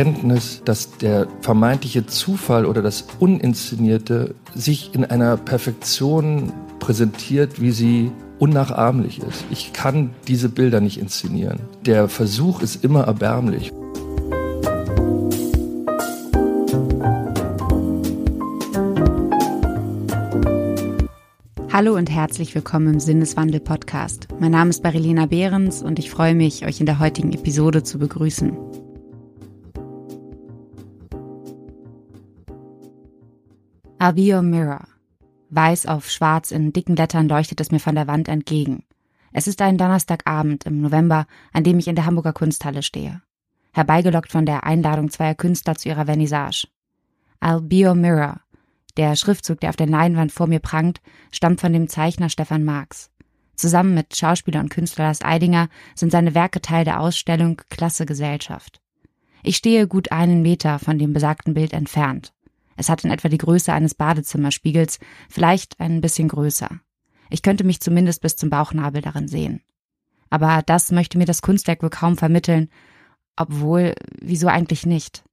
Erkenntnis, dass der vermeintliche Zufall oder das Uninszenierte sich in einer Perfektion präsentiert, wie sie unnachahmlich ist. Ich kann diese Bilder nicht inszenieren. Der Versuch ist immer erbärmlich. Hallo und herzlich willkommen im Sinneswandel-Podcast. Mein Name ist Marilena Behrens und ich freue mich, euch in der heutigen Episode zu begrüßen. Your mirror. Weiß auf schwarz in dicken Lettern leuchtet es mir von der Wand entgegen. Es ist ein Donnerstagabend im November, an dem ich in der Hamburger Kunsthalle stehe. Herbeigelockt von der Einladung zweier Künstler zu ihrer Vernissage. Your mirror der Schriftzug, der auf der Leinwand vor mir prangt, stammt von dem Zeichner Stefan Marx. Zusammen mit Schauspieler und Künstler Lars Eidinger sind seine Werke Teil der Ausstellung Klasse Gesellschaft. Ich stehe gut einen Meter von dem besagten Bild entfernt. Es hat in etwa die Größe eines Badezimmerspiegels, vielleicht ein bisschen größer. Ich könnte mich zumindest bis zum Bauchnabel darin sehen. Aber das möchte mir das Kunstwerk wohl kaum vermitteln, obwohl, wieso eigentlich nicht?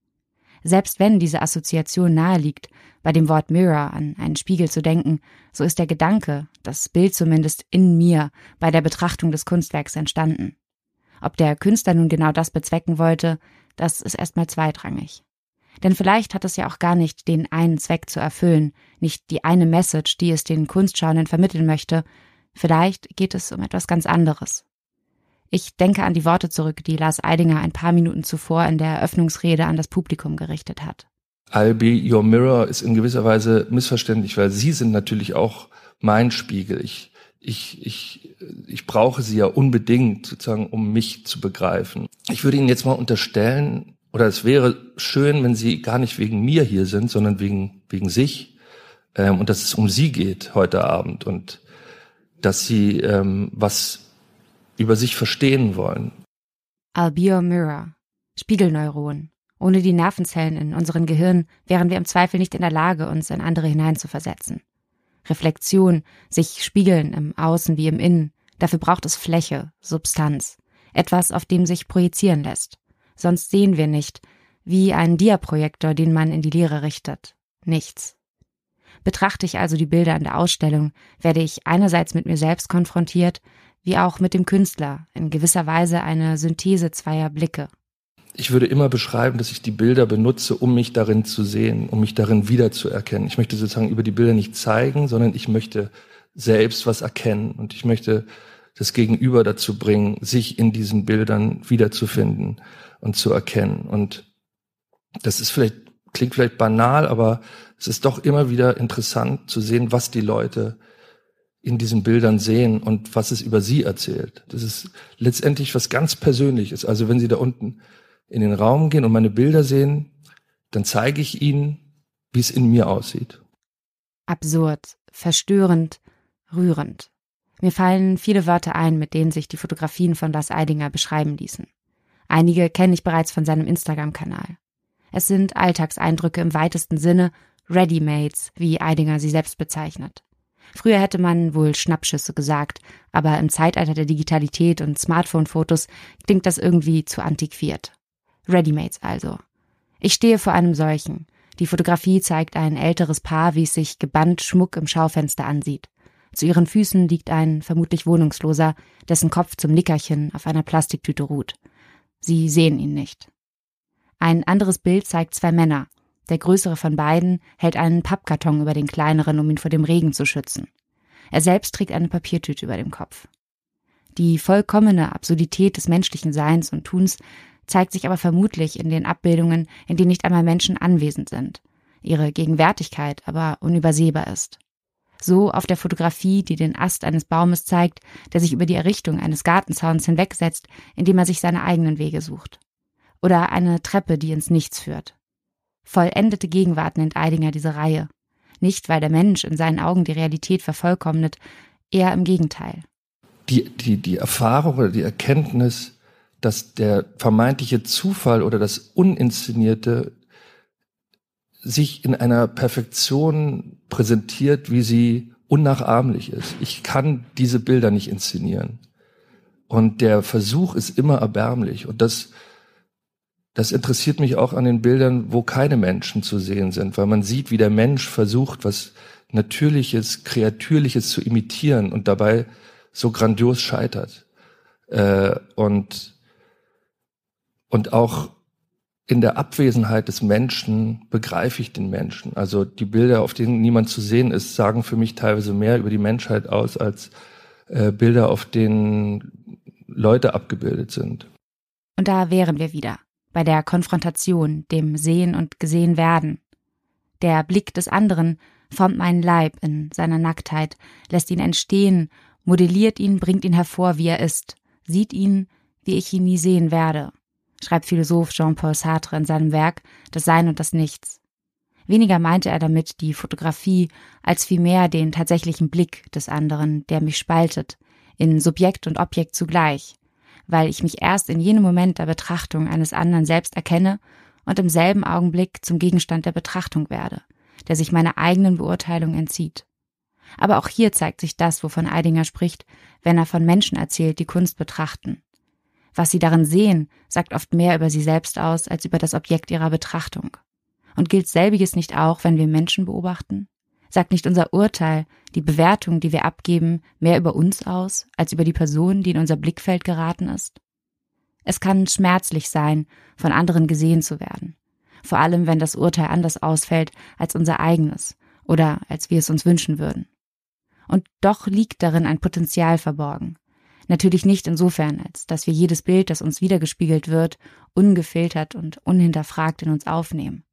Selbst wenn diese Assoziation nahe liegt, bei dem Wort Mirror an einen Spiegel zu denken, so ist der Gedanke, das Bild zumindest in mir, bei der Betrachtung des Kunstwerks entstanden. Ob der Künstler nun genau das bezwecken wollte, das ist erstmal zweitrangig. Denn vielleicht hat es ja auch gar nicht den einen Zweck zu erfüllen, nicht die eine Message, die es den Kunstschauenden vermitteln möchte. Vielleicht geht es um etwas ganz anderes. Ich denke an die Worte zurück, die Lars Eidinger ein paar Minuten zuvor in der Eröffnungsrede an das Publikum gerichtet hat. I'll be your mirror ist in gewisser Weise missverständlich, weil Sie sind natürlich auch mein Spiegel. Ich, ich, ich, ich brauche Sie ja unbedingt sozusagen, um mich zu begreifen. Ich würde Ihnen jetzt mal unterstellen, oder es wäre schön, wenn Sie gar nicht wegen mir hier sind, sondern wegen, wegen sich, ähm, und dass es um Sie geht heute Abend und dass Sie ähm, was über sich verstehen wollen. Your mirror. Spiegelneuron. Ohne die Nervenzellen in unseren Gehirn wären wir im Zweifel nicht in der Lage, uns in andere hineinzuversetzen. Reflexion, sich spiegeln im Außen wie im Innen, dafür braucht es Fläche, Substanz, etwas, auf dem sich projizieren lässt. Sonst sehen wir nicht, wie ein Diaprojektor, den man in die Leere richtet. Nichts. Betrachte ich also die Bilder in der Ausstellung, werde ich einerseits mit mir selbst konfrontiert, wie auch mit dem Künstler, in gewisser Weise eine Synthese zweier Blicke. Ich würde immer beschreiben, dass ich die Bilder benutze, um mich darin zu sehen, um mich darin wiederzuerkennen. Ich möchte sozusagen über die Bilder nicht zeigen, sondern ich möchte selbst was erkennen und ich möchte das Gegenüber dazu bringen, sich in diesen Bildern wiederzufinden und zu erkennen. Und das ist vielleicht, klingt vielleicht banal, aber es ist doch immer wieder interessant zu sehen, was die Leute in diesen Bildern sehen und was es über sie erzählt. Das ist letztendlich was ganz Persönliches. Also wenn Sie da unten in den Raum gehen und meine Bilder sehen, dann zeige ich Ihnen, wie es in mir aussieht. Absurd, verstörend, rührend. Mir fallen viele Wörter ein, mit denen sich die Fotografien von Lars Eidinger beschreiben ließen. Einige kenne ich bereits von seinem Instagram-Kanal. Es sind Alltagseindrücke im weitesten Sinne, Readymates, wie Eidinger sie selbst bezeichnet. Früher hätte man wohl Schnappschüsse gesagt, aber im Zeitalter der Digitalität und Smartphone-Fotos klingt das irgendwie zu antiquiert. Readymates also. Ich stehe vor einem solchen. Die Fotografie zeigt ein älteres Paar, wie es sich gebannt Schmuck im Schaufenster ansieht. Zu ihren Füßen liegt ein vermutlich Wohnungsloser, dessen Kopf zum Nickerchen auf einer Plastiktüte ruht. Sie sehen ihn nicht. Ein anderes Bild zeigt zwei Männer, der größere von beiden hält einen Pappkarton über den kleineren, um ihn vor dem Regen zu schützen. Er selbst trägt eine Papiertüte über dem Kopf. Die vollkommene Absurdität des menschlichen Seins und Tuns zeigt sich aber vermutlich in den Abbildungen, in denen nicht einmal Menschen anwesend sind, ihre Gegenwärtigkeit aber unübersehbar ist. So auf der Fotografie, die den Ast eines Baumes zeigt, der sich über die Errichtung eines Gartenzauns hinwegsetzt, indem er sich seine eigenen Wege sucht. Oder eine Treppe, die ins Nichts führt. Vollendete Gegenwart nennt Eidinger diese Reihe. Nicht, weil der Mensch in seinen Augen die Realität vervollkommnet, eher im Gegenteil. Die, die, die Erfahrung oder die Erkenntnis, dass der vermeintliche Zufall oder das Uninszenierte sich in einer Perfektion präsentiert, wie sie unnachahmlich ist. Ich kann diese Bilder nicht inszenieren. Und der Versuch ist immer erbärmlich. Und das das interessiert mich auch an den Bildern, wo keine Menschen zu sehen sind, weil man sieht, wie der Mensch versucht, was Natürliches, Kreatürliches zu imitieren und dabei so grandios scheitert. Äh, und, und auch in der Abwesenheit des Menschen begreife ich den Menschen. Also die Bilder, auf denen niemand zu sehen ist, sagen für mich teilweise mehr über die Menschheit aus als äh, Bilder, auf denen Leute abgebildet sind. Und da wären wir wieder bei der Konfrontation, dem Sehen und Gesehen werden. Der Blick des anderen formt meinen Leib in seiner Nacktheit, lässt ihn entstehen, modelliert ihn, bringt ihn hervor, wie er ist, sieht ihn, wie ich ihn nie sehen werde, schreibt Philosoph Jean-Paul Sartre in seinem Werk Das Sein und das Nichts. Weniger meinte er damit die Fotografie als vielmehr den tatsächlichen Blick des anderen, der mich spaltet, in Subjekt und Objekt zugleich, weil ich mich erst in jenem Moment der Betrachtung eines anderen selbst erkenne und im selben Augenblick zum Gegenstand der Betrachtung werde, der sich meiner eigenen Beurteilung entzieht. Aber auch hier zeigt sich das, wovon Eidinger spricht, wenn er von Menschen erzählt, die Kunst betrachten. Was sie darin sehen, sagt oft mehr über sie selbst aus als über das Objekt ihrer Betrachtung. Und gilt selbiges nicht auch, wenn wir Menschen beobachten? Sagt nicht unser Urteil, die Bewertung, die wir abgeben, mehr über uns aus, als über die Person, die in unser Blickfeld geraten ist? Es kann schmerzlich sein, von anderen gesehen zu werden. Vor allem, wenn das Urteil anders ausfällt als unser eigenes oder als wir es uns wünschen würden. Und doch liegt darin ein Potenzial verborgen. Natürlich nicht insofern, als dass wir jedes Bild, das uns wiedergespiegelt wird, ungefiltert und unhinterfragt in uns aufnehmen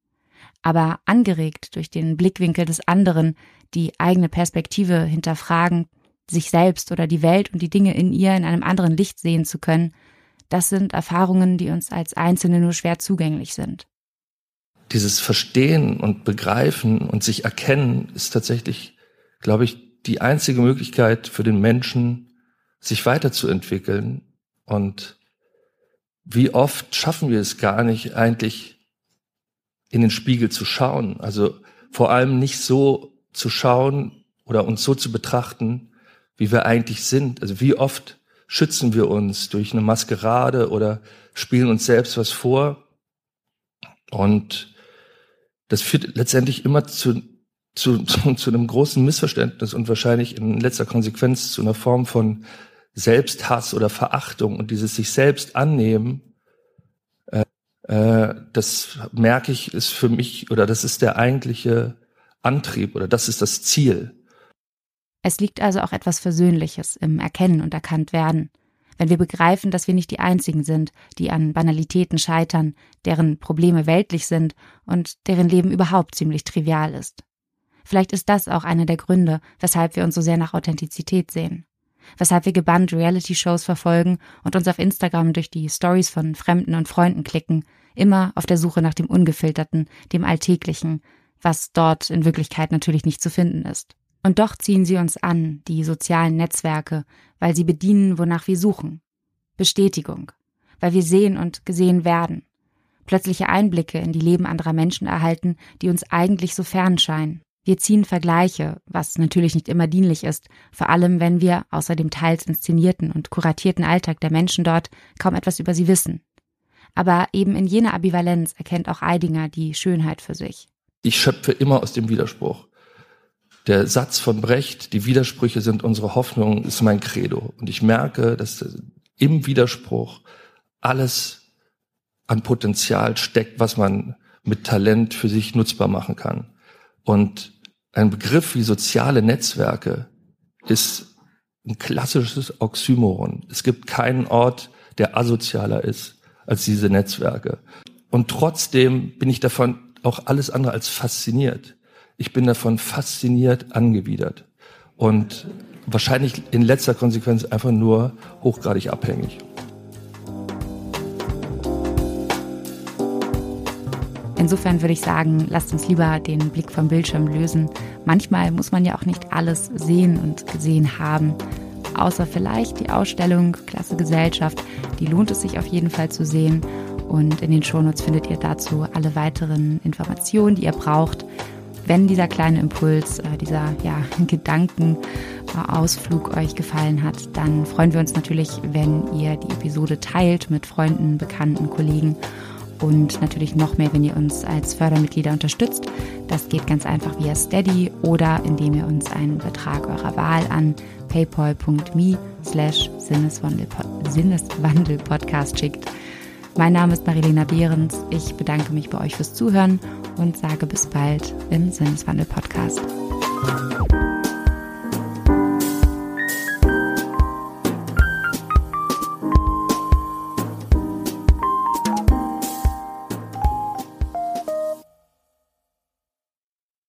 aber angeregt durch den Blickwinkel des anderen, die eigene Perspektive hinterfragen, sich selbst oder die Welt und die Dinge in ihr in einem anderen Licht sehen zu können, das sind Erfahrungen, die uns als Einzelne nur schwer zugänglich sind. Dieses Verstehen und Begreifen und sich erkennen ist tatsächlich, glaube ich, die einzige Möglichkeit für den Menschen, sich weiterzuentwickeln. Und wie oft schaffen wir es gar nicht, eigentlich in den Spiegel zu schauen. Also vor allem nicht so zu schauen oder uns so zu betrachten, wie wir eigentlich sind. Also wie oft schützen wir uns durch eine Maskerade oder spielen uns selbst was vor. Und das führt letztendlich immer zu, zu, zu, zu einem großen Missverständnis und wahrscheinlich in letzter Konsequenz zu einer Form von Selbsthass oder Verachtung und dieses sich selbst annehmen äh, das merke ich, ist für mich oder das ist der eigentliche Antrieb oder das ist das Ziel. Es liegt also auch etwas Versöhnliches im Erkennen und Erkanntwerden. Wenn wir begreifen, dass wir nicht die Einzigen sind, die an Banalitäten scheitern, deren Probleme weltlich sind und deren Leben überhaupt ziemlich trivial ist. Vielleicht ist das auch einer der Gründe, weshalb wir uns so sehr nach Authentizität sehen weshalb wir gebannt Reality-Shows verfolgen und uns auf Instagram durch die Stories von Fremden und Freunden klicken, immer auf der Suche nach dem Ungefilterten, dem Alltäglichen, was dort in Wirklichkeit natürlich nicht zu finden ist. Und doch ziehen sie uns an, die sozialen Netzwerke, weil sie bedienen, wonach wir suchen. Bestätigung, weil wir sehen und gesehen werden. Plötzliche Einblicke in die Leben anderer Menschen erhalten, die uns eigentlich so fern scheinen. Wir ziehen Vergleiche, was natürlich nicht immer dienlich ist, vor allem wenn wir, außer dem teils inszenierten und kuratierten Alltag der Menschen dort, kaum etwas über sie wissen. Aber eben in jener Ambivalenz erkennt auch Eidinger die Schönheit für sich. Ich schöpfe immer aus dem Widerspruch. Der Satz von Brecht, die Widersprüche sind unsere Hoffnung, ist mein Credo. Und ich merke, dass im Widerspruch alles an Potenzial steckt, was man mit Talent für sich nutzbar machen kann. Und ein Begriff wie soziale Netzwerke ist ein klassisches Oxymoron. Es gibt keinen Ort, der asozialer ist als diese Netzwerke. Und trotzdem bin ich davon auch alles andere als fasziniert. Ich bin davon fasziniert angewidert und wahrscheinlich in letzter Konsequenz einfach nur hochgradig abhängig. Insofern würde ich sagen, lasst uns lieber den Blick vom Bildschirm lösen. Manchmal muss man ja auch nicht alles sehen und gesehen haben. Außer vielleicht die Ausstellung Klasse Gesellschaft. Die lohnt es sich auf jeden Fall zu sehen. Und in den Shownotes findet ihr dazu alle weiteren Informationen, die ihr braucht. Wenn dieser kleine Impuls, äh, dieser ja, Gedankenausflug euch gefallen hat, dann freuen wir uns natürlich, wenn ihr die Episode teilt mit Freunden, Bekannten, Kollegen und natürlich noch mehr, wenn ihr uns als Fördermitglieder unterstützt. Das geht ganz einfach via Steady oder indem ihr uns einen Betrag eurer Wahl an paypal.me slash Sinneswandelpodcast schickt. Mein Name ist Marilena Behrens. Ich bedanke mich bei euch fürs Zuhören und sage bis bald im Sinneswandel Podcast.